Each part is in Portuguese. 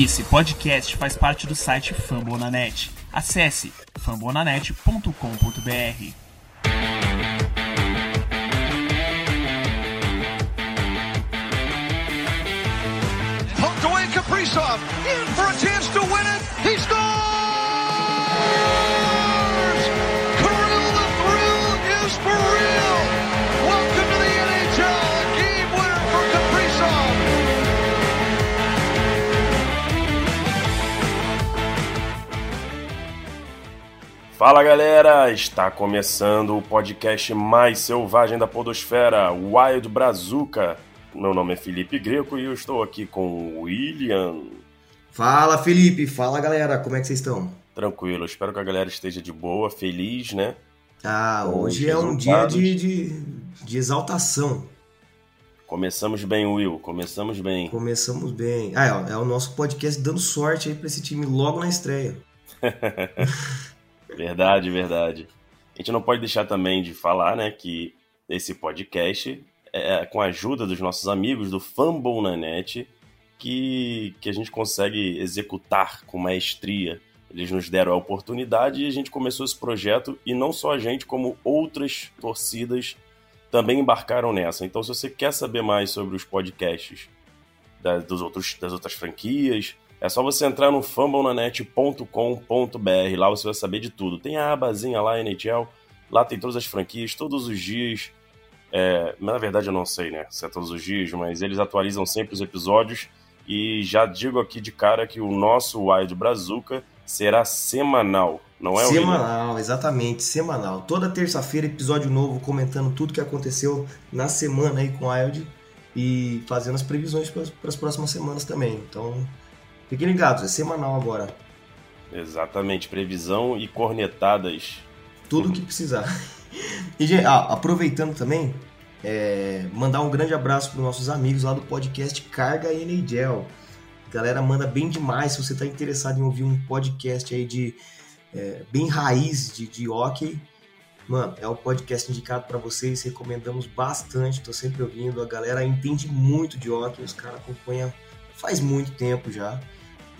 Esse podcast faz parte do site Fambonanet. Acesse fambonanet.com.br. Poked away Kaprizov. Fala galera, está começando o podcast mais selvagem da podosfera, Wild Brazuca. Meu nome é Felipe Greco e eu estou aqui com o William. Fala Felipe, fala galera, como é que vocês estão? Tranquilo, espero que a galera esteja de boa, feliz, né? Ah, Com hoje é um dia de, de, de exaltação. Começamos bem, Will, começamos bem. Começamos bem. Ah, é, é o nosso podcast dando sorte aí pra esse time logo na estreia. Verdade, verdade. A gente não pode deixar também de falar, né, que esse podcast é com a ajuda dos nossos amigos do Fumble na Net que, que a gente consegue executar com maestria. Eles nos deram a oportunidade e a gente começou esse projeto e não só a gente, como outras torcidas também embarcaram nessa. Então, se você quer saber mais sobre os podcasts dos outros, das outras franquias, é só você entrar no fumblenanet.com.br. Lá você vai saber de tudo. Tem a abazinha lá, NHL. Lá tem todas as franquias, todos os dias. É, na verdade, eu não sei, né? Se é todos os dias, mas eles atualizam sempre os episódios. E já digo aqui de cara que o nosso Wild Brazuca será semanal, não é, semanal, exatamente, semanal. Toda terça-feira, episódio novo, comentando tudo que aconteceu na semana aí com o Wild e fazendo as previsões para as próximas semanas também. Então, fiquem ligados, é semanal agora. Exatamente, previsão e cornetadas. tudo o que precisar. E, gente, ah, aproveitando também, é, mandar um grande abraço para os nossos amigos lá do podcast Carga NHL. Galera, manda bem demais. Se você está interessado em ouvir um podcast aí de é, bem raiz de, de hockey, mano, é o podcast indicado para vocês. Recomendamos bastante. Tô sempre ouvindo. A galera entende muito de hockey. Os caras acompanham faz muito tempo já.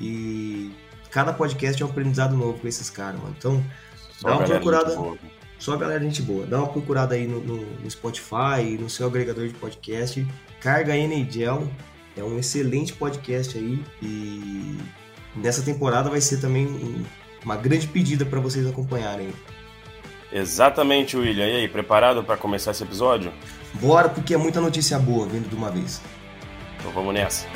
E cada podcast é um aprendizado novo com esses caras, mano. Então, Só dá uma procurada. boa. Só a galera gente boa. Dá uma procurada aí no, no- no Spotify, no seu agregador de podcast. Carga NHL é um excelente podcast aí. E nessa temporada vai ser também um- uma grande pedida para vocês acompanharem. Exatamente, William. E aí, preparado para começar esse episódio? Bora, porque é muita notícia boa vindo de uma vez. Então vamos nessa.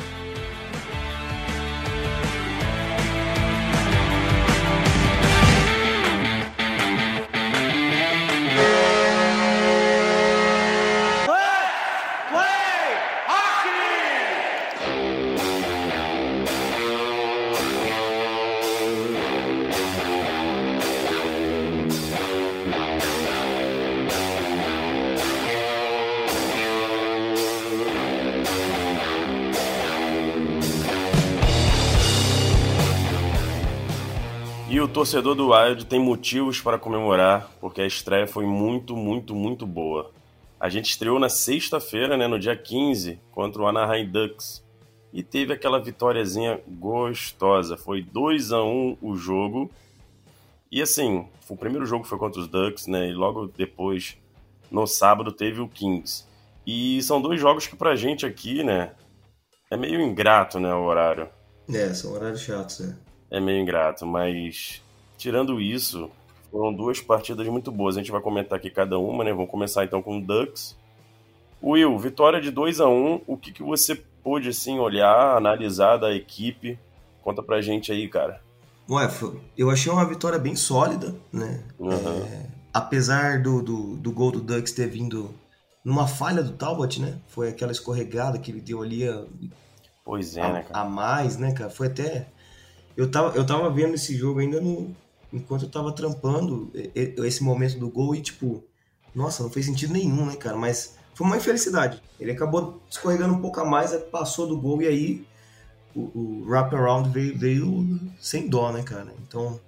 Torcedor do Wild tem motivos para comemorar, porque a estreia foi muito, muito, muito boa. A gente estreou na sexta-feira, né, no dia 15, contra o Anaheim Ducks. E teve aquela vitóriazinha gostosa. Foi 2 a 1 o jogo. E assim, o primeiro jogo foi contra os Ducks, né? E logo depois, no sábado, teve o Kings. E são dois jogos que pra gente aqui, né, é meio ingrato, né, o horário. É, são horários chatos, né? É meio ingrato, mas tirando isso, foram duas partidas muito boas. A gente vai comentar aqui cada uma, né? Vamos começar então com o Ducks. Will, vitória de 2 a 1 O que, que você pôde assim olhar, analisar da equipe? Conta pra gente aí, cara. Ué, eu achei uma vitória bem sólida, né? Uhum. É, apesar do, do, do gol do Ducks ter vindo numa falha do Talbot, né? Foi aquela escorregada que ele deu ali a, Pois é, a, né, cara? a mais, né, cara? Foi até. Eu tava, eu tava vendo esse jogo ainda no. Enquanto eu tava trampando esse momento do gol e, tipo, nossa, não fez sentido nenhum, né, cara? Mas foi uma infelicidade. Ele acabou escorregando um pouco a mais, passou do gol e aí o, o wraparound veio, veio sem dó, né, cara? Então.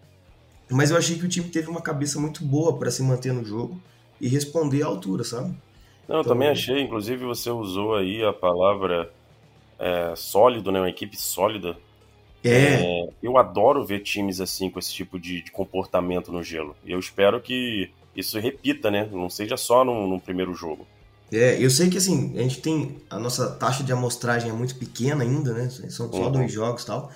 Mas eu achei que o time teve uma cabeça muito boa pra se manter no jogo e responder à altura, sabe? Não, eu Então- também achei, inclusive você usou aí a palavra é, sólido, né? Uma equipe sólida. É. eu adoro ver times assim, com esse tipo de, de comportamento no gelo. Eu espero que isso repita, né? Não seja só no, no primeiro jogo. É, eu sei que assim, a gente tem. A nossa taxa de amostragem é muito pequena ainda, né? São só Uhum. dois jogos e tal.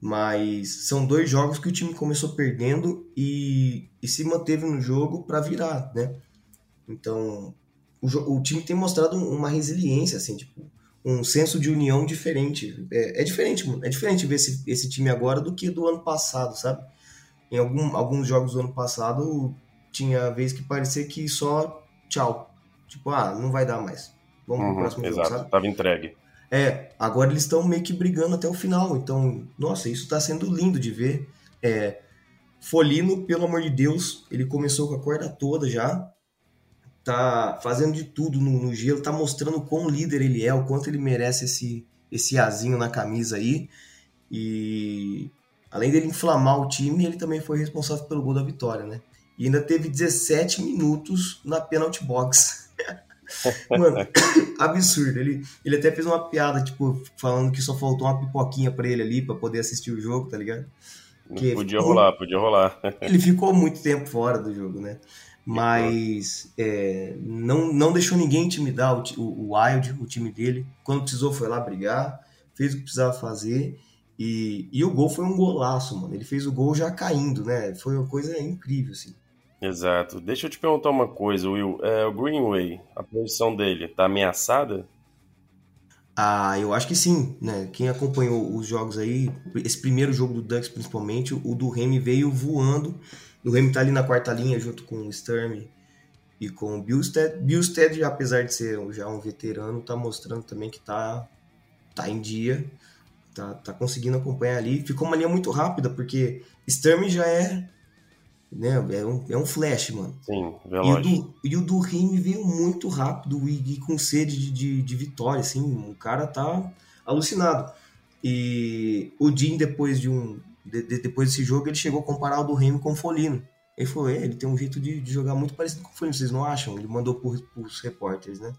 Mas são dois jogos que o time começou perdendo e, e se manteve no jogo para virar, né? Então, o, o time tem mostrado uma resiliência, assim, tipo, um senso de união diferente. É, é diferente, mano. É diferente ver esse, esse time agora do que do ano passado, sabe? Em algum, alguns jogos do ano passado, tinha vez que parecia que só tchau. Tipo, ah, não vai dar mais. Vamos pro Uhum, próximo jogo, exato, sabe? tava entregue. É, agora eles estão meio que brigando até o final. Então, nossa, isso tá sendo lindo de ver. É, Folino, pelo amor de Deus, ele começou com a corda toda já. Tá fazendo de tudo no, no gelo, tá mostrando o quão líder ele é, o quanto ele merece esse, esse azinho na camisa aí. E além dele inflamar o time, ele também foi responsável pelo gol da vitória, né? E ainda teve 17 minutos na penalty box. Mano, absurdo. Ele, ele até fez uma piada, tipo, falando que só faltou uma pipoquinha pra ele ali pra poder assistir o jogo, tá ligado? Podia ficou- rolar, podia rolar. Ele ficou muito tempo fora do jogo, né? Mas é, não, não deixou ninguém intimidar o, o, o Wild, o time dele. Quando precisou, foi lá brigar, fez o que precisava fazer. E, e o gol foi um golaço, mano. Ele fez o gol já caindo, né? Foi uma coisa incrível, assim. Exato. Deixa eu te perguntar uma coisa, Will. É, o Greenway, a posição dele, tá ameaçada? Ah, eu acho que sim, né? Quem acompanhou os jogos aí, esse primeiro jogo do Ducks principalmente, o do Remy veio voando. O Remy tá ali na quarta linha junto com o Sturm e com o Billstead. Billstead, apesar de ser já um veterano, tá mostrando também que tá, tá em dia, tá, tá conseguindo acompanhar ali. Ficou uma linha muito rápida, porque Sturm já é, né, é um, é um flash, mano. Sim, E o, veloz. do, e o do Remy veio muito rápido e, e com sede de, de, de vitória, assim, o cara tá alucinado. E o Jim, depois de um. De- de- depois desse jogo, ele chegou a comparar o do Remy com o Folino. Ele falou, é, ele tem um jeito de, de jogar muito parecido com o Folino, vocês não acham? Ele mandou por, pros repórteres, né?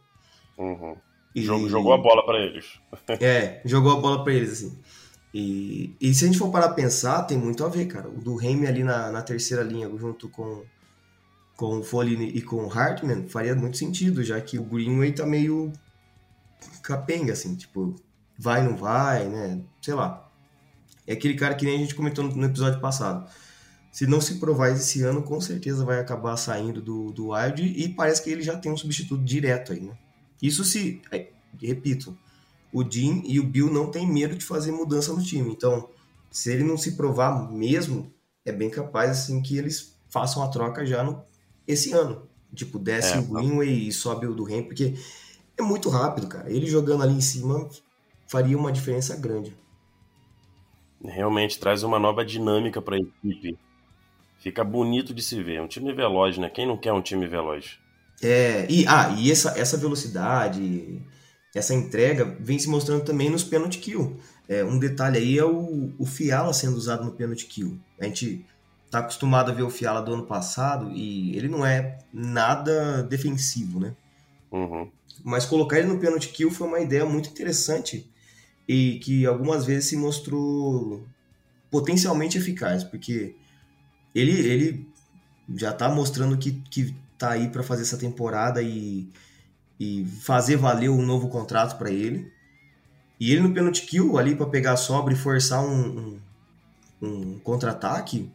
Uhum. E- Jogou, jogou a bola pra eles. É, jogou a bola pra eles, assim. E, e se a gente for parar a pensar, tem muito a ver, cara. O do Remy ali na, na terceira linha, junto com, com o Foley e com o Hartman, faria muito sentido, já que o Greenway tá meio capenga, assim, tipo, vai, não vai, né? Sei lá. É aquele cara que nem a gente comentou no, episódio passado. Se não se provar esse ano, com certeza vai acabar saindo do, do Wild e parece que ele já tem um substituto direto aí, né? Isso se, é, repito, o Jim e o Bill não têm medo de fazer mudança no time. Então, se ele não se provar mesmo, é bem capaz assim que eles façam a troca já no, esse ano. Tipo, desce É, o Greenway e sobe o do Ren, porque é muito rápido, cara. Ele jogando ali em cima faria uma diferença grande. Realmente traz uma nova dinâmica pra equipe. Fica bonito de se ver. Um time veloz, né? Quem não quer um time veloz? É, e, ah, e essa, essa velocidade, essa entrega vem se mostrando também nos penalty kill. É, um detalhe aí é o, o Fiala sendo usado no penalty kill. A gente tá acostumado a ver o Fiala do ano passado e ele não é nada defensivo, né? Uhum. Mas colocar ele no penalty kill foi uma ideia muito interessante e que algumas vezes se mostrou potencialmente eficaz, porque ele, ele já tá mostrando que, que tá aí para fazer essa temporada e, e fazer valer um novo contrato para ele. E ele no penalty kill ali para pegar a sobra e forçar um, um, um contra-ataque,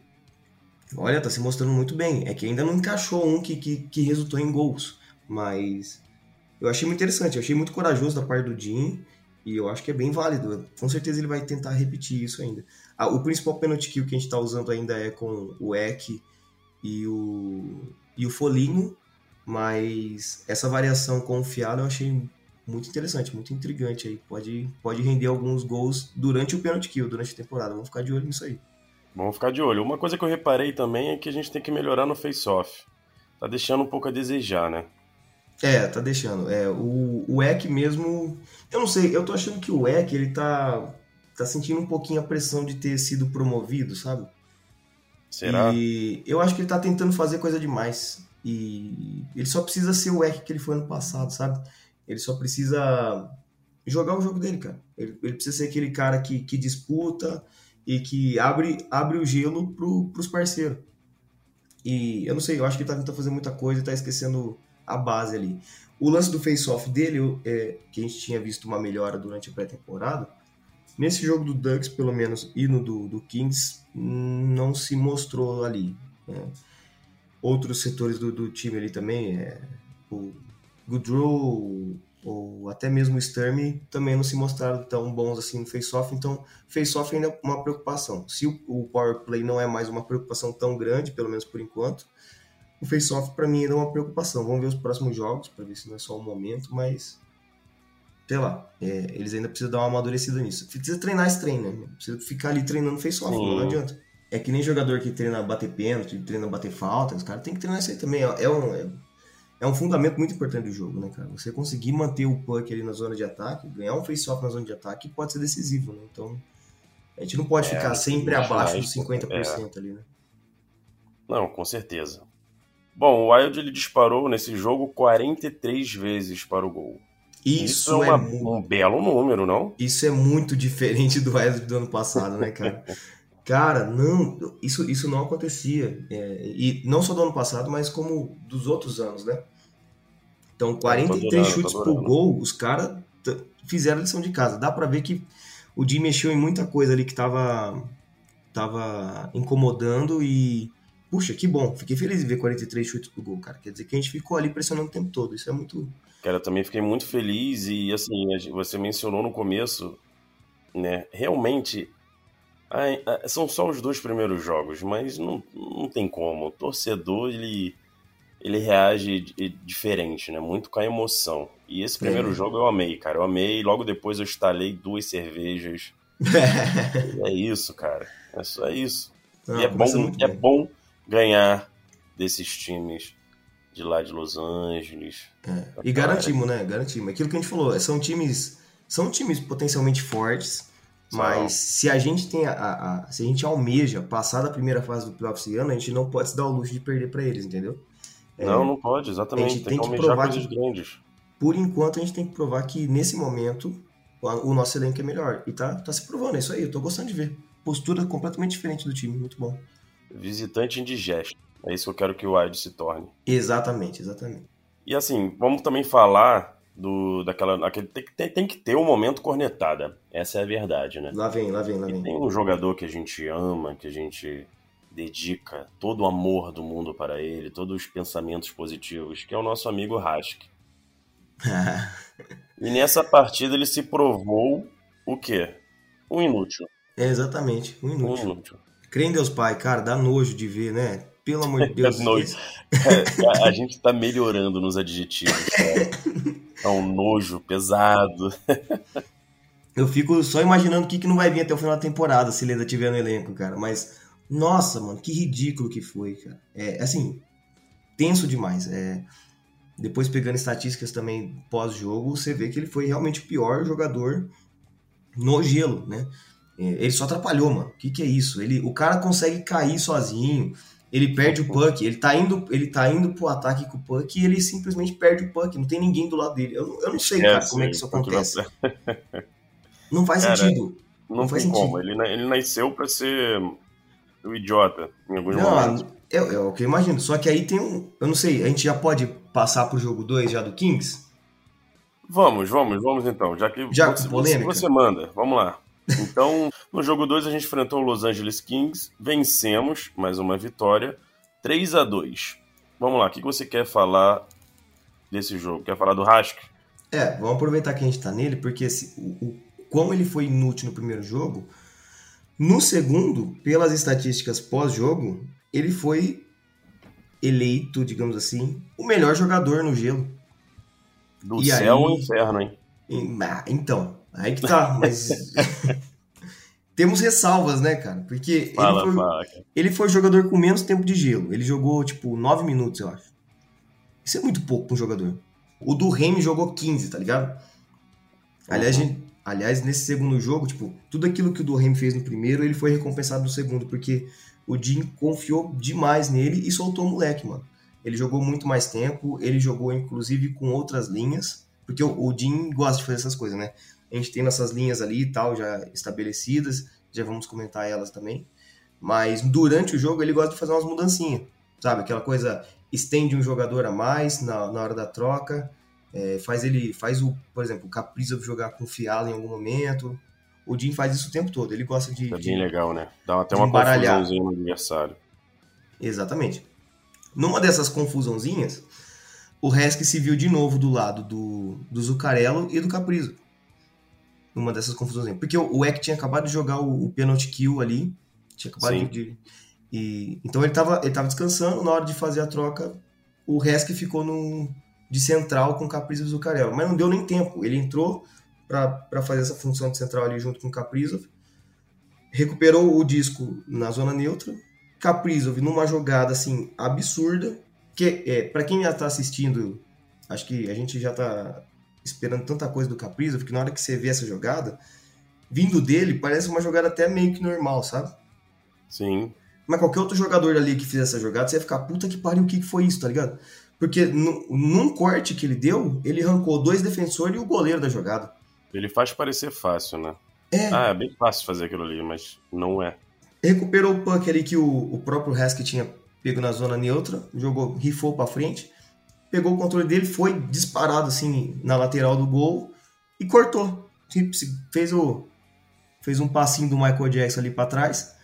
olha, tá se mostrando muito bem. É que ainda não encaixou um que, que, que resultou em gols, mas eu achei muito interessante, eu achei muito corajoso da parte do Jim e eu acho que é bem válido. Com certeza ele vai tentar repetir isso ainda. Ah, o principal penalty kill que a gente está usando ainda é com o Eck e o, e o Folinho, mas essa variação com o Fiala eu achei muito interessante, muito intrigante aí. Pode, pode render alguns gols durante o penalty kill, durante a temporada. Vamos ficar de olho nisso aí. Vamos ficar de olho. Uma coisa que eu reparei também é que a gente tem que melhorar no face-off. Tá deixando um pouco a desejar, né? É, tá deixando. É, o, o Eck mesmo. Eu não sei, eu tô achando que o Eck, ele tá, tá sentindo um pouquinho a pressão de ter sido promovido, sabe? Será? E eu acho que ele tá tentando fazer coisa demais. E ele só precisa ser o Eck que ele foi ano passado, sabe? Ele só precisa jogar o jogo dele, cara. Ele, ele precisa ser aquele cara que, que disputa, e que abre, abre o gelo pro, pros parceiros. E eu não sei, eu acho que ele tá tentando fazer muita coisa e tá esquecendo a base ali. O lance do face-off dele, é, que a gente tinha visto uma melhora durante a pré-temporada, nesse jogo do Ducks, pelo menos, e no do, do Kings, não se mostrou ali. né? Outros setores do, do time ali também, é, o Goodrow, ou até mesmo o Sturm, também não se mostraram tão bons assim no face-off, então face-off ainda é uma preocupação. Se o, o power play não é mais uma preocupação tão grande, pelo menos por enquanto, o face-off para mim ainda é uma preocupação. Vamos ver os próximos jogos para ver se não é só um momento, mas sei lá, é, eles ainda precisam dar uma amadurecida nisso. Precisa treinar esse treino, né? Precisa ficar ali treinando face-off, não adianta. É que nem jogador que treina bater pênalti, treina bater falta, os caras tem que treinar isso aí também. É um, é, é um fundamento muito importante do jogo, né, cara? Você conseguir manter o puck ali na zona de ataque, ganhar um face-off na zona de ataque pode ser decisivo, né? Então, a gente não pode É, ficar sempre abaixo dos 50% ali, né? Não, com certeza. Bom, o Wild ele disparou nesse jogo 43 vezes para o gol. Isso, é é, uma- mu- um belo número, não? isso é muito diferente do Wild do ano passado, né, cara? Cara, não, isso, isso não acontecia. É, e não só do ano passado, mas como dos outros anos, né? Então, 43 adorando, chutes por adorando. gol, os caras fizeram a lição de casa. Dá pra ver que o Jim mexeu em muita coisa ali que tava, tava incomodando e. Puxa, que bom. Fiquei feliz de ver 43 chutes por gol, cara. Quer dizer que a gente ficou ali pressionando o tempo todo. Isso é muito. Cara, eu também fiquei muito feliz e assim, você mencionou no começo, né? Realmente, são só os dois primeiros jogos, mas não, não tem como. O torcedor, ele, ele reage di- diferente, né? Muito com a emoção. E esse primeiro É. jogo eu amei, cara. Eu amei. Logo depois eu estalei duas cervejas. É isso, cara. É só isso. Não, e é bom, muito é bem. bom ganhar desses times de lá de Los Angeles. E garantimos, né? Garantimos. Aquilo que a gente falou, são times, são times potencialmente fortes, mas se a gente tem a, a- a- se a gente almeja passar da primeira fase do playoff esse ano, a gente não pode se dar o luxo de perder pra eles, entendeu? É, Não, não pode, a exatamente. gente Tem tem que provar que- grandes. Por enquanto a gente tem que provar que nesse momento o, o nosso elenco é melhor e tá, tá se provando, é isso aí, eu tô gostando de ver. Postura completamente diferente do time, muito bom. Visitante indigesto. É isso que eu quero que o Wild se torne. Exatamente, exatamente. E assim, vamos também falar do daquela. Aquele, tem, que- tem, tem que ter um momento cornetada. Essa é a verdade, né? Lá vem, lá vem, lá E vem. tem um jogador que a gente ama, que a gente dedica todo o amor do mundo para ele, todos os pensamentos positivos, que é o nosso amigo Rask. E nessa partida ele se provou o quê? Um inútil. é exatamente, um Um inútil. Crê em Deus Pai, cara, dá nojo de ver, né? Pelo amor de Deus. Nojo. É, a, a gente tá melhorando nos adjetivos, cara. É um nojo pesado. Eu fico só imaginando o que, que não vai vir até o final da temporada se ele ainda tiver no elenco, cara. Mas, nossa, mano, que ridículo que foi, cara. É, assim, tenso demais. É, depois pegando estatísticas também pós-jogo, você vê que ele foi realmente o pior jogador no gelo, né? É, ele só atrapalhou, mano. O que, que é isso? Ele, o cara consegue cair sozinho, ele perde o puck, ele tá indo, ele tá indo pro ataque com o puck e ele simplesmente perde o puck, não tem ninguém do lado dele. Eu, não- eu não sei, cara, como é que isso acontece. Não faz Cara, sentido. Não, Não faz tem sentido. como. Ele, ele nasceu pra ser o idiota em alguns Não, momentos. é, é o que eu imagino. Só que aí tem um. Eu não sei, a gente já pode passar pro jogo 2 já do Kings? Vamos, vamos, vamos então. Já que Já você, polêmica? você manda, vamos lá. Então, no jogo 2 a gente enfrentou o Los Angeles Kings, vencemos, mais uma vitória, 3 a 2 Vamos lá, o que você quer falar desse jogo? Quer falar do Rask? É, vamos aproveitar que a gente tá nele, porque esse, o, o quão ele foi inútil no primeiro jogo, no segundo, pelas estatísticas pós-jogo, ele foi eleito, digamos assim, o melhor jogador no gelo. Do E céu aí? ao inferno, hein? Ah, Então, aí que tá, mas. Temos ressalvas, né, cara? Porque Fala, ele foi, fala. ele foi o jogador com menos tempo de gelo. Ele jogou, tipo, 9 minutos, eu acho. Isso é muito pouco pra um jogador. O do Remy jogou 15, tá ligado? Aliás, Uhum. gente- aliás, nesse segundo jogo, tipo, tudo aquilo que o do Remy fez no primeiro, ele foi recompensado no segundo, porque o Jim confiou demais nele e soltou o moleque, mano. Ele jogou muito mais tempo, ele jogou inclusive com outras linhas, porque o, o Jim gosta de fazer essas coisas, né? A gente tem nossas linhas ali e tal, já estabelecidas, já vamos comentar elas também. Mas durante o jogo ele gosta de fazer umas mudancinhas, sabe? Aquela coisa estende um jogador a mais na, na hora da troca, é, faz ele, faz o, por exemplo, o Capriza jogar com o Fiala em algum momento. O Jim faz isso o tempo todo, ele gosta de. É de- bem legal, né? Dá até de uma confusãozinha no adversário. Exatamente. Numa dessas confusãozinhas, o Resk se viu de novo do lado do, do Zuccarello e do Caprizo. Numa dessas confusãozinhas. Porque o, o Eck tinha acabado de jogar o, o penalty kill ali. Tinha acabado Sim. de. E, então ele estava ele tava descansando. Na hora de fazer a troca, o Resk ficou no, de central com o Caprizo e o Zuccarello. Mas não deu nem tempo. Ele entrou para fazer essa função de central ali junto com o Kaprizov. Recuperou o disco na zona neutra. Kaprizov numa jogada assim absurda. Que é, para quem já tá assistindo, acho que a gente já tá esperando tanta coisa do Kaprizov que na hora que você vê essa jogada, vindo dele, parece uma jogada até meio que normal, sabe? Sim. Mas qualquer outro jogador ali que fizesse essa jogada, você ia ficar, puta que pariu, o que foi isso, tá ligado? Porque nu- num corte que ele deu, ele arrancou dois defensores e o goleiro da jogada. Ele faz parecer fácil, né? É, Ah, é bem fácil fazer aquilo ali, mas não é. recuperou o puck ali que o, o próprio Hask tinha pego na zona neutra, jogou, rifou pra frente, pegou o controle dele, foi disparado assim na lateral do gol e cortou. Fez o fez um passinho do Michael Jackson ali pra trás.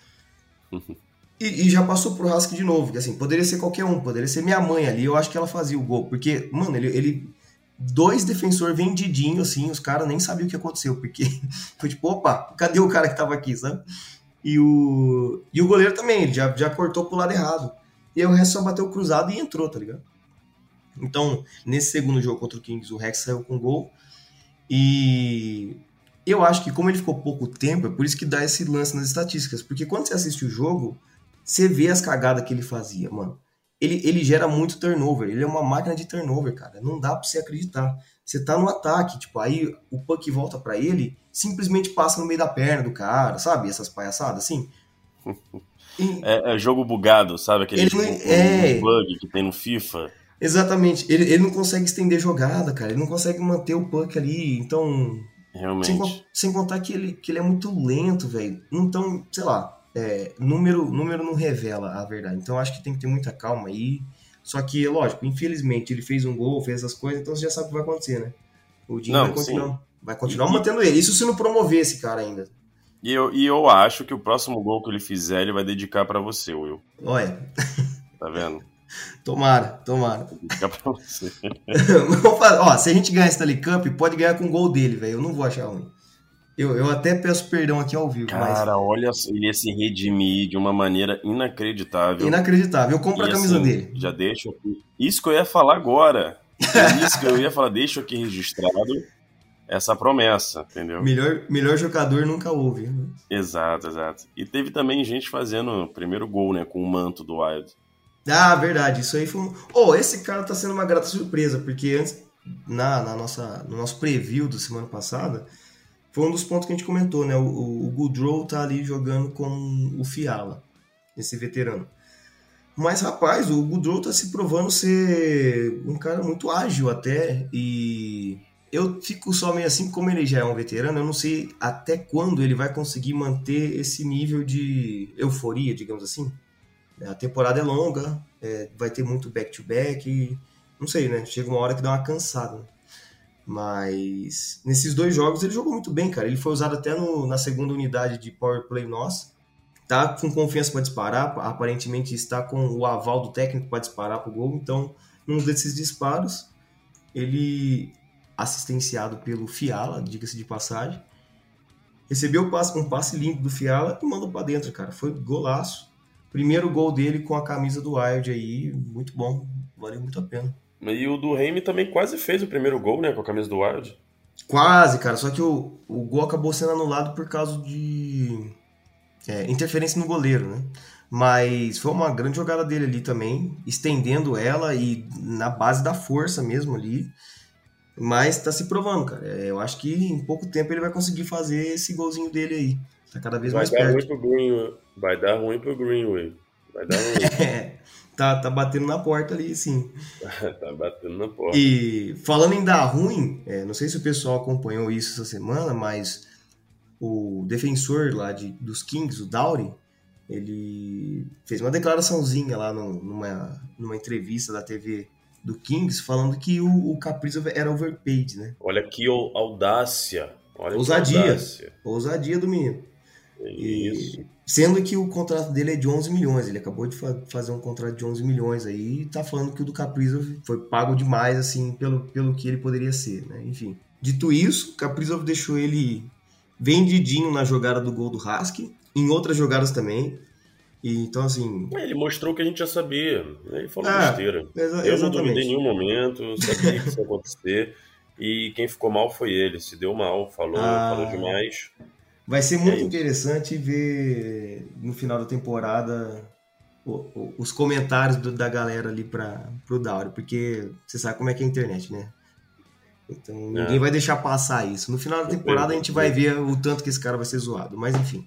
E, e já passou pro Hask de novo, que assim, poderia ser qualquer um, poderia ser minha mãe ali, eu acho que ela fazia o gol, porque, mano, ele, ele dois defensores vendidinho assim, os caras nem sabiam o que aconteceu, porque foi tipo, opa, cadê o cara que tava aqui, sabe? E o, e o goleiro também, ele já, já cortou pro lado errado. E aí o Rex só bateu cruzado e entrou, tá ligado? Então, nesse segundo jogo contra o Kings, o Rex saiu com gol. E eu acho que como ele ficou pouco tempo, é por isso que dá esse lance nas estatísticas. Porque quando você assiste o jogo, você vê as cagadas que ele fazia, mano. Ele, ele gera muito turnover, ele é uma máquina de turnover, cara. Não dá pra você acreditar. Você tá no ataque, tipo, aí o puck volta pra ele, simplesmente passa no meio da perna do cara, sabe? Essas palhaçadas assim. E- É, é jogo bugado, sabe? Aquele Ele jogo, não- é. bug que tem no FIFA. Exatamente. Ele, ele não consegue estender jogada, cara. Ele não consegue manter o puck ali. Então, Realmente. sem, sem contar que ele, que ele é muito lento, velho. Então, sei lá, é, número, número não revela a verdade. Então, acho que tem que ter muita calma aí. Só que, lógico, infelizmente, ele fez um gol, fez essas coisas, então você já sabe o que vai acontecer, né? O Dinho vai continuar, sim. vai continuar E- mantendo ele. Isso se não promover esse cara ainda. E eu, e eu acho que o próximo gol que ele fizer, ele vai dedicar pra você, Will. Olha, Tá vendo? tomara, tomara. Pra você. Ó, se a gente ganhar esse Stanley Cup, pode ganhar com o gol dele, velho. Eu não vou achar ruim. Eu, eu até peço perdão aqui ao vivo, Cara, olha só, ele ia se redimir de uma maneira mas inacreditável. inacreditável. Eu compro E, a camisa assim, dele. Já deixo aqui. Isso que eu ia falar agora. É isso que eu ia falar. Deixo aqui registrado essa promessa, entendeu? Melhor, melhor jogador nunca houve. Exato, exato. E teve também gente fazendo o primeiro gol, né? Com o manto do Wild. Ah, verdade. Isso aí foi um. Oh, esse cara tá sendo uma grata surpresa, porque antes, na, na nossa, no nosso preview da semana passada, foi um dos pontos que a gente comentou, né? O, o, o Goodrow tá ali jogando com o Fiala, esse veterano. Mas, rapaz, o Goodrow tá se provando ser um cara muito ágil até. E eu fico só meio assim, como ele já é um veterano, eu não sei até quando ele vai conseguir manter esse nível de euforia, digamos assim. A temporada é longa, é, vai ter muito back-to-back, e não sei, né? Chega uma hora que dá uma cansada. Mas nesses dois jogos ele jogou muito bem, cara. Ele foi usado até no- na segunda unidade de power play nossa. Tá com confiança para disparar, aparentemente está com o aval do técnico para disparar pro gol. Então, num desses disparos, ele assistenciado pelo Fiala, diga-se de passagem, recebeu um passe limpo do Fiala e mandou para dentro, cara. Foi golaço. Primeiro gol dele com a camisa do Wild aí, muito bom, valeu muito a pena. E o do Reime também quase fez o primeiro gol, né? Com a camisa do Wild. Quase, cara, só que o, o gol acabou sendo anulado por causa de é, interferência no goleiro, né? Mas foi uma grande jogada dele ali também, estendendo ela e na base da força mesmo ali. Mas tá se provando, cara. É, Eu acho que em pouco tempo ele vai conseguir fazer esse golzinho dele aí. Tá cada vez Vai mais dar perto. ruim pro Greenway. Vai dar ruim pro Greenway. Vai dar ruim. É, tá, tá batendo na porta ali, sim. tá batendo na porta. E falando em dar ruim, é, não sei se o pessoal acompanhou isso essa semana, mas o defensor lá de, dos Kings, o Dowry, ele fez uma declaraçãozinha lá no, numa, numa entrevista da TV do Kings falando que o, o Kaprizov era overpaid, né? Olha que audácia. Olha ousadia. Que audácia. Ousadia do menino. Isso. E, sendo que o contrato dele é de 11 milhões. Ele acabou de fa fazer um contrato de 11 milhões aí e tá falando que o do Kaprizov foi pago demais, assim, pelo, pelo que ele poderia ser, né? Enfim. Dito isso, Kaprizov deixou ele vendidinho na jogada do gol do Husky, em outras jogadas também. E, então, assim. Ele mostrou que a gente já sabia. Ele falou Ah, besteira. exa- Eu não duvidei em nenhum momento, sabia que isso ia acontecer. E quem ficou mal foi ele. Se deu mal, falou, Ah. falou demais. Vai ser muito É interessante ver no final da temporada o- o- os comentários do- da galera ali para pro Dauri, porque você sabe como é que é a internet, né? Então ninguém É. vai deixar passar isso. No final da temporada a gente vai ver o tanto que esse cara vai ser zoado. Mas enfim,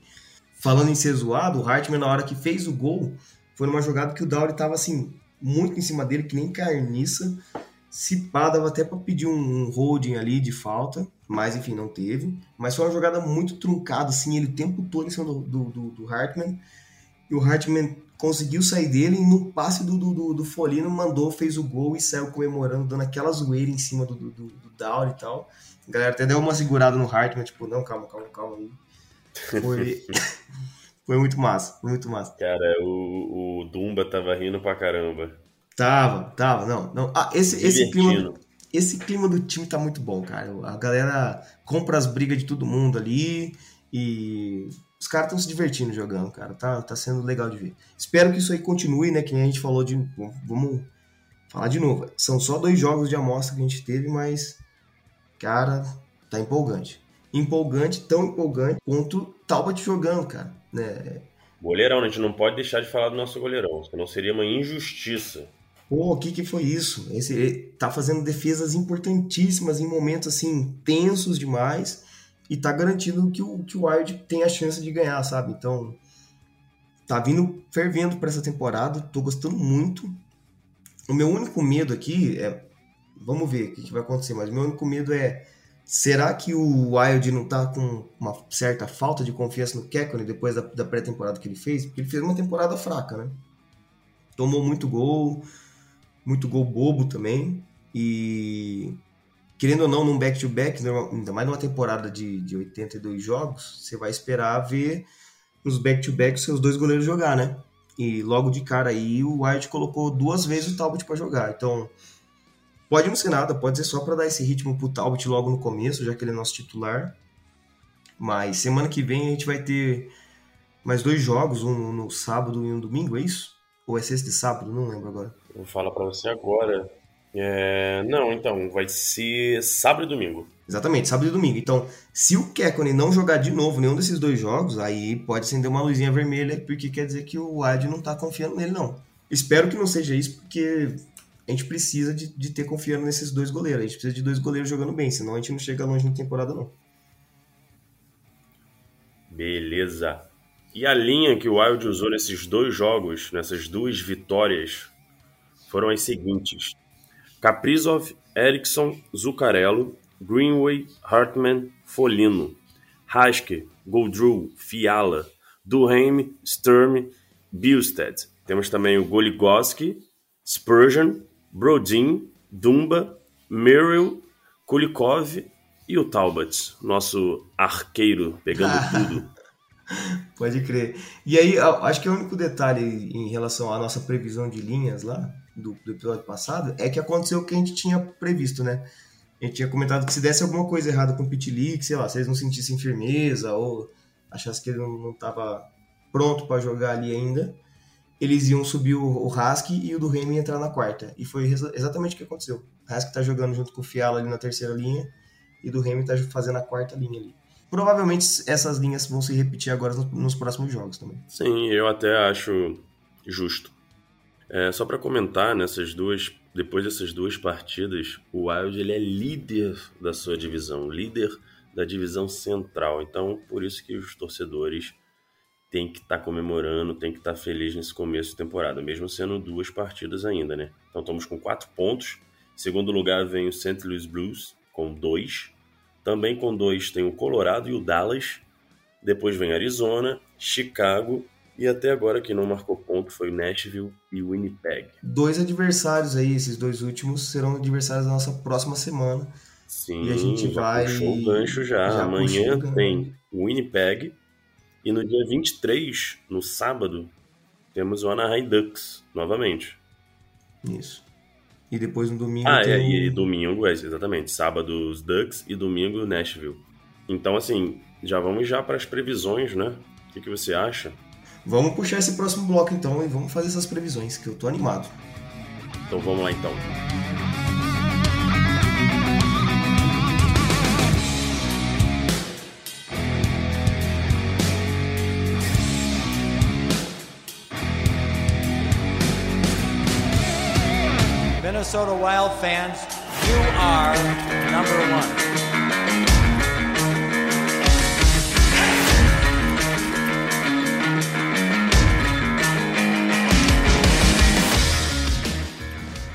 falando em ser zoado, o Hartman na hora que fez o gol foi numa jogada que o Dauri tava assim muito em cima dele, que nem carniça. Se pá, dava até pra pedir um, um holding ali de falta, mas enfim, não teve. Mas foi uma jogada muito truncada, assim, ele o tempo todo em cima do, do, do- do Hartman. E o Hartman conseguiu sair dele e no passe do, do, do, Folino mandou, fez o gol e saiu comemorando, dando aquela zoeira em cima do, do, do, do e tal. A galera até deu uma segurada no Hartman, tipo, não, calma, calma, calma aí. Foi, foi muito massa, foi muito massa. Cara, o, o Dumba tava rindo pra caramba. Tava, tava, não, não. Ah, esse, esse clima. Esse clima do time tá muito bom, cara. A galera compra as brigas de todo mundo ali e os caras estão se divertindo jogando, cara. Tá, tá sendo legal de ver. Espero que isso aí continue, né? Que nem a gente falou de. Vamos falar de novo. São só dois jogos de amostra que a gente teve, mas, cara, tá empolgante. Empolgante, tão empolgante quanto Talbot jogando, cara. Né? Goleirão, a gente não pode deixar de falar do nosso goleirão, senão seria uma injustiça. Pô, o que que foi isso? Esse, ele tá fazendo defesas importantíssimas em momentos assim tensos demais e tá garantindo que o que o Wild tem a chance de ganhar, sabe? Então tá vindo fervendo para essa temporada, tô gostando muito. O meu único medo aqui é vamos ver o que, que vai acontecer, mas o meu único medo é será que o Wild não tá com uma certa falta de confiança no Kekkonen depois da, da pré-temporada que ele fez? Porque ele fez uma temporada fraca, né? Tomou muito gol, muito gol bobo também. E querendo ou não, num back-to-back, normal- ainda mais numa temporada de, de 82 jogos, você vai esperar ver nos back-to-back seus dois goleiros jogar, né? E logo de cara aí o White colocou duas vezes o Talbot para jogar. Então, pode não ser nada, pode ser só para dar esse ritmo pro Talbot logo no começo, já que ele é nosso titular. Mas semana que vem a gente vai ter mais dois jogos, um no sábado e um domingo, é isso? Ou é sexta e sábado? Não lembro agora. Vou falar pra você agora. É, Não, então, vai ser sábado e domingo. Exatamente, sábado e domingo. Então, se o Kekkonen não jogar de novo nenhum desses dois jogos, aí pode acender uma luzinha vermelha, porque quer dizer que o Wade não tá confiando nele, não. Espero que não seja isso, porque a gente precisa de, de ter confiança nesses dois goleiros. A gente precisa de dois goleiros jogando bem, senão a gente não chega longe na temporada, não. Beleza. E a linha que o Wild usou nesses dois jogos, nessas duas vitórias, foram as seguintes: Kaprizov, Eriksson, Zuccarello, Greenway, Hartman, Folino, Haske, Goldrew, Fiala, Duhaime, Sturm, Billstead. Temos também o Goligoski, Spurgeon, Brodin, Dumba, Merrill, Kulikov e o Talbot, nosso arqueiro pegando tudo. Pode crer. E aí, acho que o único detalhe em relação à nossa previsão de linhas lá, do, do episódio passado, é que aconteceu o que a gente tinha previsto, né? A gente tinha comentado que se desse alguma coisa errada com o Pitlick, sei lá, se eles não sentissem firmeza ou achassem que ele não, não tava pronto para jogar ali ainda, eles iam subir o, o e o do Remy entrar na quarta. E foi exa- exatamente o que aconteceu. O Husky tá jogando junto com o Fiala ali na terceira linha e do Remy tá fazendo a quarta linha ali. Provavelmente essas linhas vão se repetir agora no- nos próximos jogos também. Sim, eu até acho justo. É, só para comentar, nessas duas, depois dessas duas partidas, o Wild ele é líder da sua divisão, líder da divisão central. Então, por isso que os torcedores têm que estar comemorando, têm que estar felizes nesse começo de temporada, mesmo sendo duas partidas ainda, né? Então, estamos com quatro pontos. Em segundo lugar vem o St. Louis Blues com dois. Também com dois tem o Colorado e o Dallas. depois vem Arizona, Chicago e até agora quem não marcou ponto foi Nashville e Winnipeg. Dois adversários aí, esses dois últimos serão adversários da nossa próxima semana. Sim, E a gente vai- puxou o gancho já. já Amanhã puxou tem Winnipeg e no dia 23, no sábado, temos o Anaheim Ducks novamente. Isso. E depois no domingo Ah, é, tem e o- domingo, é, exatamente. Sábado os Ducks e domingo Nashville. Então, assim, já vamos já para as previsões, né? O que, que você acha? Vamos puxar esse próximo bloco então e vamos fazer essas previsões, que eu tô animado. Então vamos lá então. Minnesota Wild fans, you are number one.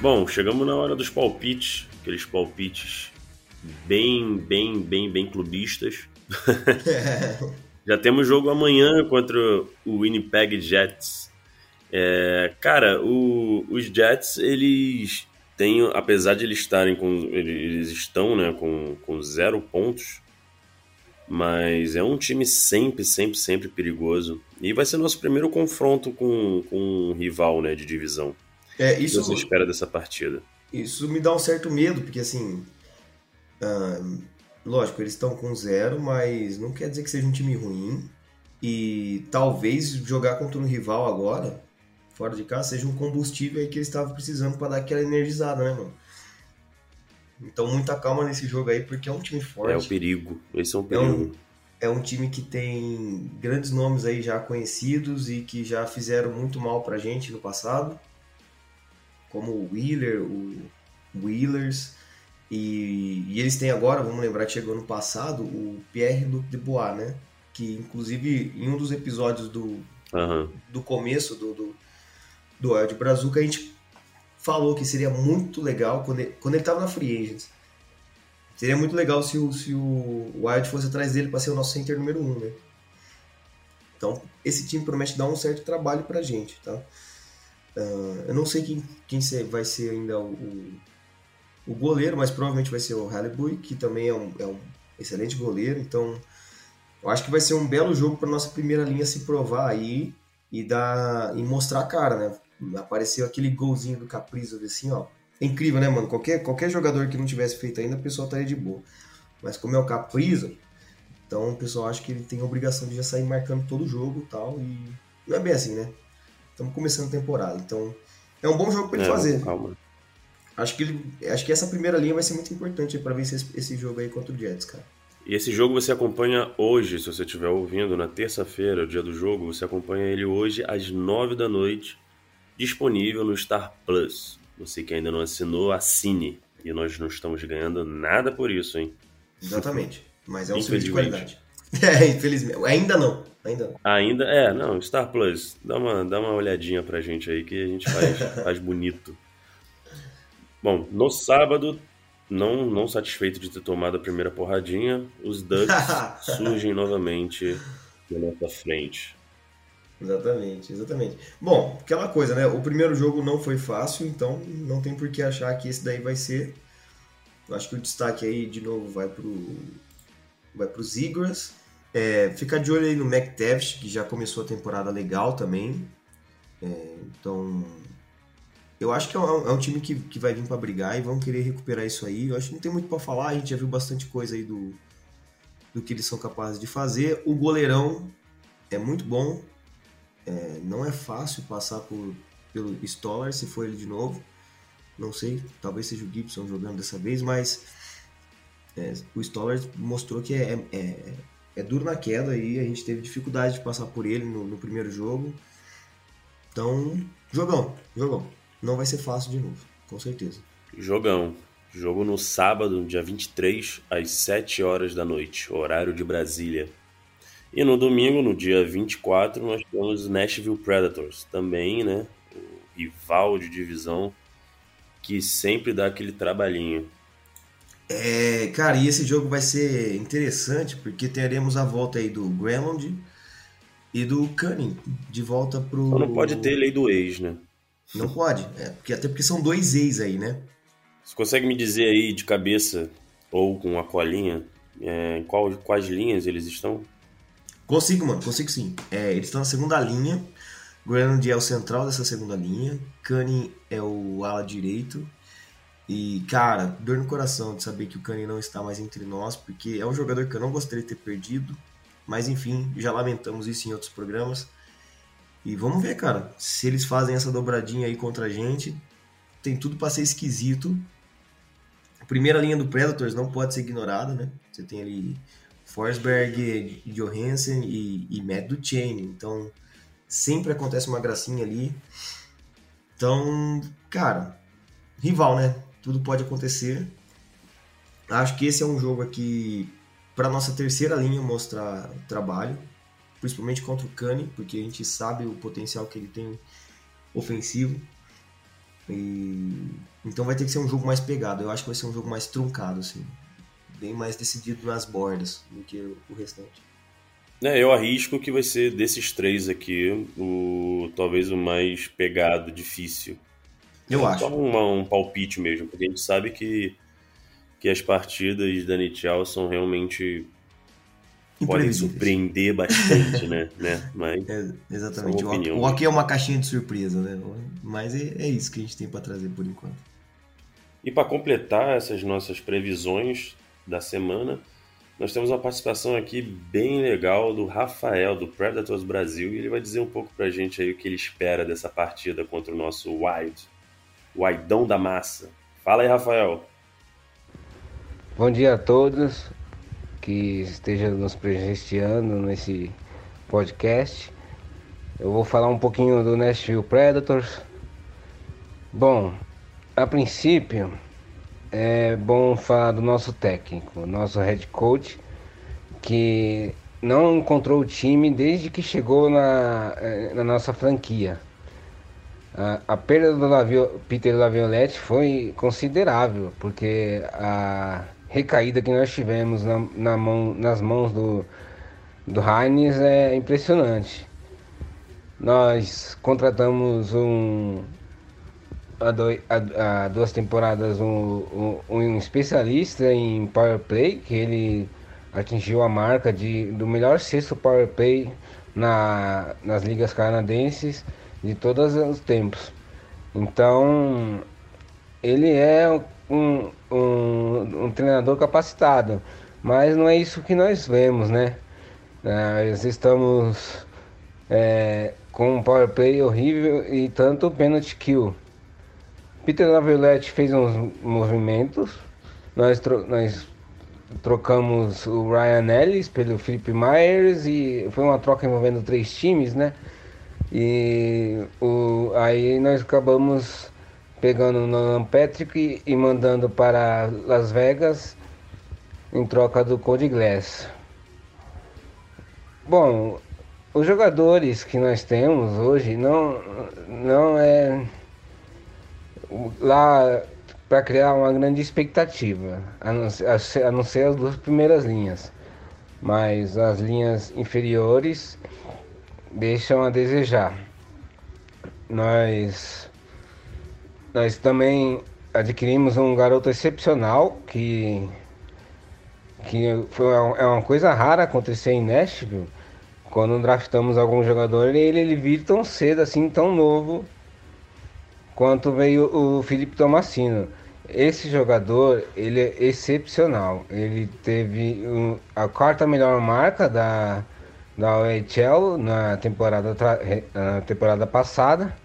Bom, chegamos na hora dos palpites, aqueles palpites bem, bem, bem, bem clubistas. Já temos jogo amanhã contra o Winnipeg Jets. É, cara, o- os Jets, eles têm, apesar de eles estarem com. Eles estão né, com, com zero pontos, mas é um time sempre, sempre, sempre perigoso. E vai ser nosso primeiro confronto com, com um rival né, de divisão. É, O que isso, você espera dessa partida? isso me dá um certo medo, porque assim. ah, lógico, eles estão com zero, mas não quer dizer que seja um time ruim. E talvez jogar contra um rival agora, fora de casa, seja um combustível aí que eles estavam precisando para dar aquela energizada, né, mano? Então, muita calma nesse jogo aí, porque é um time forte. É o perigo. Esse é um É perigo. um, é um time que tem grandes nomes aí já conhecidos e que já fizeram muito mal pra gente no passado, como o Wheeler, o Wheelers, e, e eles têm agora, vamos lembrar que chegou no passado, o Pierre-Luc Dubois, né? Que inclusive em um dos episódios do, Aham. do começo do, do, do Wild Brazuca, a gente falou que seria muito legal quando ele, quando ele tava na Free Agents. Seria muito legal se o, se o Wild fosse atrás dele para ser o nosso center número um, né? Então, esse time promete dar um certo trabalho pra gente, tá? Ah, eu não sei quem, quem vai ser ainda o, o, goleiro, mas provavelmente vai ser o Halliburton, que também é um, é um excelente goleiro. Então, eu acho que vai ser um belo jogo para nossa primeira linha se provar aí e dar e mostrar a cara, né? Apareceu aquele golzinho do Caprizov assim, ó. É incrível, né, mano? Qualquer, qualquer jogador que não tivesse feito ainda, o pessoal estaria de boa. Mas como é o Caprizov, então o pessoal acha que ele tem a obrigação de já sair marcando todo o jogo tal. E não é bem assim, né? Estamos começando a temporada, então é um bom jogo para ele É, fazer. Calma. Acho que, ele, acho que essa primeira linha vai ser muito importante para ver esse, esse jogo aí contra o Jets, cara. E esse jogo você acompanha hoje, se você estiver ouvindo, na terça-feira, o dia do jogo, você acompanha ele hoje às nove da noite, disponível no Star Plus. Você que ainda não assinou, assine. E nós não estamos ganhando nada por isso, hein? Exatamente. Mas é um serviço de qualidade. É, infelizmente. Ainda não. Ainda não. Ainda, é, não, Star Plus, dá uma, dá uma olhadinha pra gente aí que a gente faz, faz bonito. Bom, no sábado, não, não satisfeito de ter tomado a primeira porradinha, os Ducks surgem novamente na nossa frente. Exatamente, exatamente. Bom, aquela coisa, né? O primeiro jogo não foi fácil, então não tem por que achar que esse daí vai ser. Acho que o destaque aí, de novo, vai pro, vai pro Zigras. É, fica de olho aí no McTavish, que já começou a temporada legal também. É, então, eu acho que é um, é um time que, que vai vir para brigar e vão querer recuperar isso aí. Eu acho que não tem muito para falar, a gente já viu bastante coisa aí do, do que eles são capazes de fazer. O goleirão é muito bom, é, não é fácil passar por, pelo Stoller, se for ele de novo. Não sei, talvez seja o Gibson jogando dessa vez, mas é, o Stoller mostrou que é, é, é duro na queda e a gente teve dificuldade de passar por ele no, no primeiro jogo. Então, jogão, jogão. Não vai ser fácil de novo, com certeza. Jogão. Jogo no sábado, dia 23, às 7 horas da noite, horário de Brasília. E no domingo, no dia 24, nós temos Nashville Predators, também, né? O rival de divisão que sempre dá aquele trabalhinho. É, cara, e esse jogo vai ser interessante porque teremos a volta aí do Gremlund e do Cunning de volta pro. Só não pode ter lei do ex, né? Não pode, é, porque, até porque são dois ex aí, né? Você consegue me dizer aí de cabeça ou com a colinha é, em qual, quais linhas eles estão? Consigo, mano, consigo sim. É, eles estão na segunda linha. Gremlund é o central dessa segunda linha. Cunning é o ala direito. E, cara, dor no coração de saber que o Cunning não está mais entre nós, porque é um jogador que eu não gostaria de ter perdido. Mas, enfim, já lamentamos isso em outros programas. E vamos ver, cara, se eles fazem essa dobradinha aí contra a gente, tem tudo para ser esquisito. A primeira linha do Predators não pode ser ignorada, né? Você tem ali Forsberg, Johansen e, e Matt Duchene. Então, sempre acontece uma gracinha ali. Então, cara, rival, né? Tudo pode acontecer. Acho que esse é um jogo aqui para nossa terceira linha mostrar trabalho, principalmente contra o Kane, porque a gente sabe o potencial que ele tem ofensivo. E... Então vai ter que ser um jogo mais pegado. Eu acho que vai ser um jogo mais truncado, assim. Bem mais decidido nas bordas do que o restante. É, eu arrisco que vai ser desses três aqui, o talvez o mais pegado, difícil. Eu acho. Só um, um palpite mesmo, porque a gente sabe que, que as partidas da NHL são realmente podem surpreender bastante, né? né? Mas É, exatamente. O o hockey é uma caixinha de surpresa, né? Mas é, é isso que a gente tem para trazer por enquanto. E para completar essas nossas previsões da semana, nós temos uma participação aqui bem legal do Rafael, do Predators Brasil, e ele vai dizer um pouco pra gente aí o que ele espera dessa partida contra o nosso Wild, o Wildão da Massa. Fala aí, Rafael. Bom dia a todos que estejam nos prestigiando nesse podcast. Eu vou falar um pouquinho do Nashville Predators. Bom, a princípio é bom falar do nosso técnico, nosso head coach, que não encontrou o time desde que chegou na, eh, na nossa franquia. A, perda do Peter Laviolette foi considerável, porque a recaída que nós tivemos na, na mão, nas mãos do, do Heinz é impressionante. Nós contratamos um há duas temporadas um, um, um especialista em power play, que ele atingiu a marca de, do melhor sexto power play na, nas ligas canadenses de todos os tempos. Então, ele é um, um, um treinador capacitado, mas não é isso que nós vemos, né? Nós estamos é, com um power play horrível e tanto penalty kill. Peter Laviolette fez uns movimentos, nós, tro- nós trocamos o Ryan Ellis pelo Philip Myers e foi uma troca envolvendo três times, né? E o, aí nós acabamos pegando o Nolan Patrick e, mandando para Las Vegas em troca do Cody Glass. Bom, os jogadores que nós temos hoje não, não é lá para criar uma grande expectativa, a não, a não ser as duas primeiras linhas. Mas as linhas inferiores deixam a desejar. Nós, nós também adquirimos um garoto excepcional que, que foi uma, é uma coisa rara acontecer em Nashville. Quando draftamos algum jogador, ele, ele vir tão cedo, assim, tão novo, quanto veio o Felipe Tomasino. Esse jogador, ele é excepcional. Ele teve a quarta melhor marca da, da OHL na temporada, na temporada passada.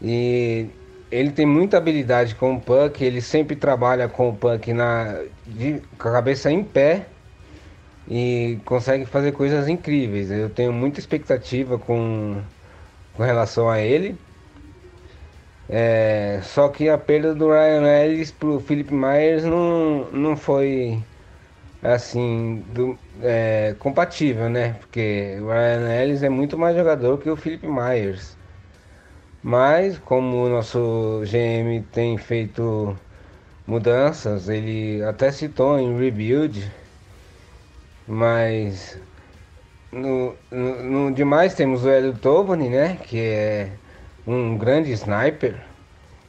E ele tem muita habilidade com o puck, ele sempre trabalha com o puck na, de, com a cabeça em pé e consegue fazer coisas incríveis. Eu tenho muita expectativa com, com relação a ele. É, só que a perda do Ryan Ellis pro Philip Myers não, não foi assim do- é, compatível, né? Porque o Ryan Ellis é muito mais jogador que o Philip Myers. Mas como o nosso GM tem feito mudanças. Ele até citou em Rebuild, mas no, no, no demais temos o Hélio Tovani, né? Que é um grande sniper.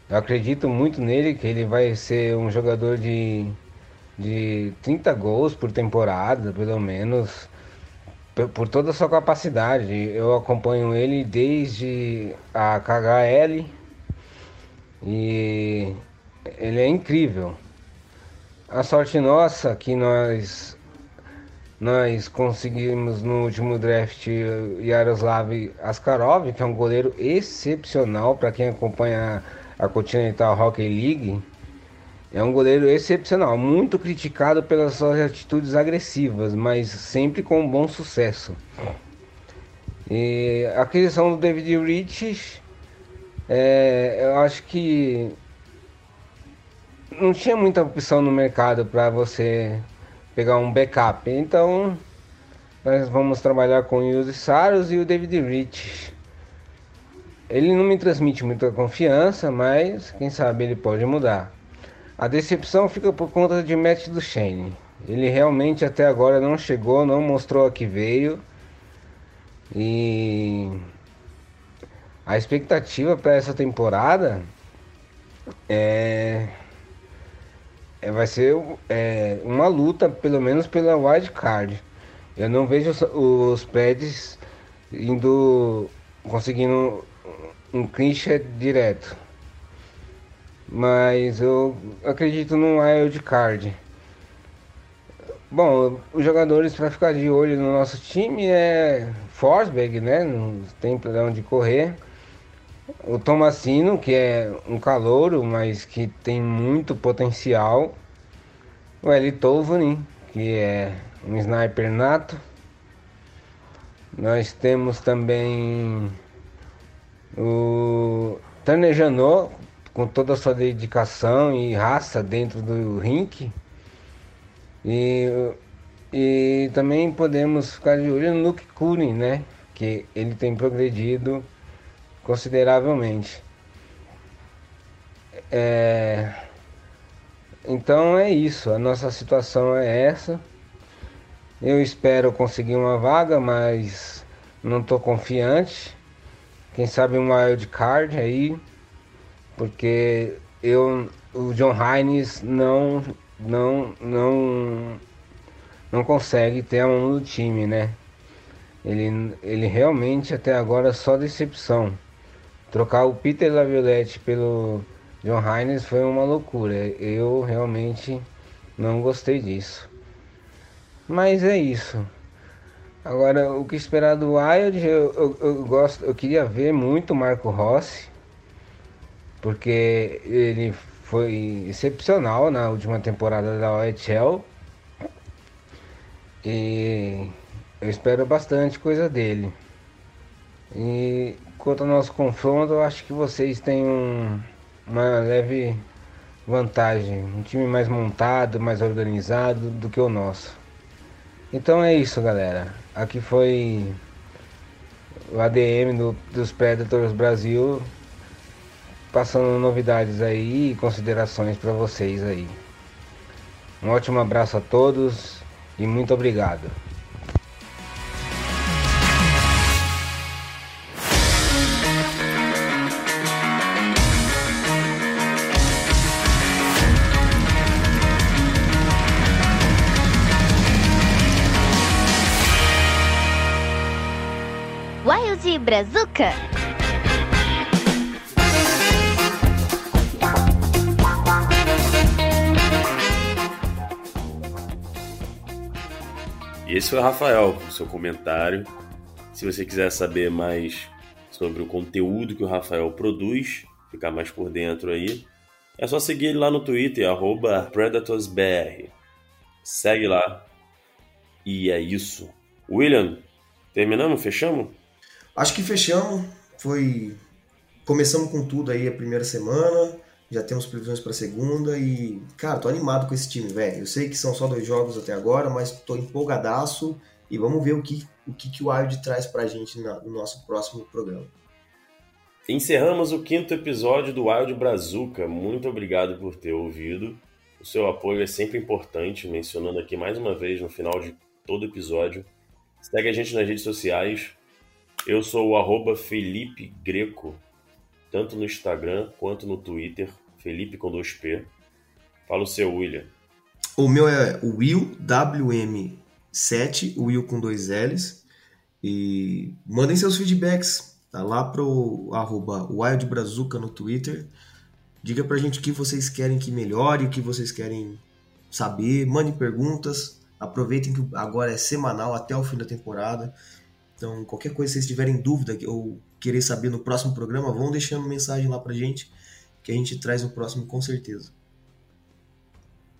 Eu acredito muito nele, que ele vai ser um jogador de, de 30 gols por temporada, pelo menos, por, toda a sua capacidade. Eu acompanho ele desde a KHL e ele é incrível. A sorte nossa que nós nós conseguimos no último draft Yaroslav Askarov, que é um goleiro excepcional para quem acompanha a Continental Hockey League. É um goleiro excepcional, muito criticado pelas suas atitudes agressivas, mas sempre com bom sucesso. E a aquisição do David Rich, é, eu acho que não tinha muita opção no mercado para você pegar um backup. Então, nós vamos trabalhar com o Yuzi Saros e o David Rich. Ele não me transmite muita confiança, mas quem sabe ele pode mudar. A decepção fica por conta de Matt Duchene. Ele realmente até agora não chegou, não mostrou a que veio. E a expectativa para essa temporada é é, vai ser é, uma luta, pelo menos pela wild card. Eu não vejo os, os Preds indo conseguindo um clinch direto. Mas eu acredito no wild card. Bom, os jogadores para ficar de olho no nosso time é Forsberg, né? Não tem para onde correr. O Tomasino, que é um calouro, mas que tem muito potencial. O Eli Tovani, que é um sniper nato. Nós temos também o Tanner Janot, com toda a sua dedicação e raça dentro do rink. E, e também podemos ficar de olho no Luke Cooling, né? Que ele tem progredido consideravelmente. É... Então é isso, a nossa situação é essa. Eu espero conseguir uma vaga, mas não estou confiante. Quem sabe um wild card aí, porque eu, o John Hines não, não, não, não consegue ter a mão no time, né? Ele, ele realmente até agora é só decepção. Trocar o Peter Laviolette pelo John Hines foi uma loucura. Eu realmente não gostei disso. Mas é isso. Agora, o que esperar do Wild, eu, eu, eu, gosto, eu queria ver muito o Marco Rossi, porque ele foi excepcional na última temporada da OHL. E eu espero bastante coisa dele. E quanto ao nosso confronto, eu acho que vocês têm um, uma leve vantagem. Um time mais montado, mais organizado do que o nosso. Então é isso, galera. Aqui foi o ADM do, dos Predators Brasil passando novidades aí e considerações para vocês aí. Um ótimo abraço a todos e muito obrigado. Brazuca. Esse foi o Rafael, o seu comentário. Se você quiser saber mais sobre o conteúdo que o Rafael produz, ficar mais por dentro aí, é só seguir ele lá no Twitter, PredatorsBR. Segue lá. E é isso. William, terminamos? Fechamos? Acho que fechamos. Foi. Começamos com tudo aí a primeira semana. Já temos previsões para segunda e, cara, tô animado com esse time, velho. Eu sei que são só dois jogos até agora, mas tô empolgadaço e vamos ver o que o que, que o Wild traz pra gente no nosso próximo programa. Encerramos o quinto episódio do Wild Brazuca. Muito obrigado por ter ouvido. O seu apoio é sempre importante, mencionando aqui mais uma vez no final de todo episódio. Segue a gente nas redes sociais. Eu sou o arroba Felipe Greco, tanto no Instagram quanto no Twitter. Felipe com 2P. Fala o seu, William. O meu é Will, WM7, o Will com dois L's. E mandem seus feedbacks tá lá pro arroba Wild Brazuca no Twitter. Diga pra gente o que vocês querem que melhore, o que vocês querem saber. Mandem perguntas. Aproveitem que agora é semanal até o fim da temporada. Então, qualquer coisa que vocês tiverem dúvida ou querer saber no próximo programa, vão deixando mensagem lá pra gente, que a gente traz no próximo com certeza.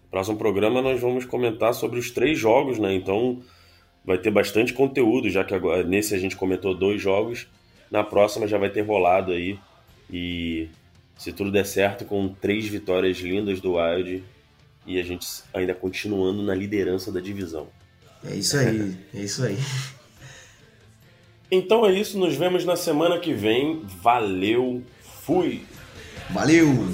Próximo programa nós vamos comentar sobre os três jogos, né? Então vai ter bastante conteúdo, já que agora nesse a gente comentou dois jogos. Na próxima já vai ter rolado aí. E se tudo der certo, com três vitórias lindas do Wild e a gente ainda continuando na liderança da divisão. É isso aí, é isso aí. Então é isso, nos vemos na semana que vem. Valeu, fui! Valeu!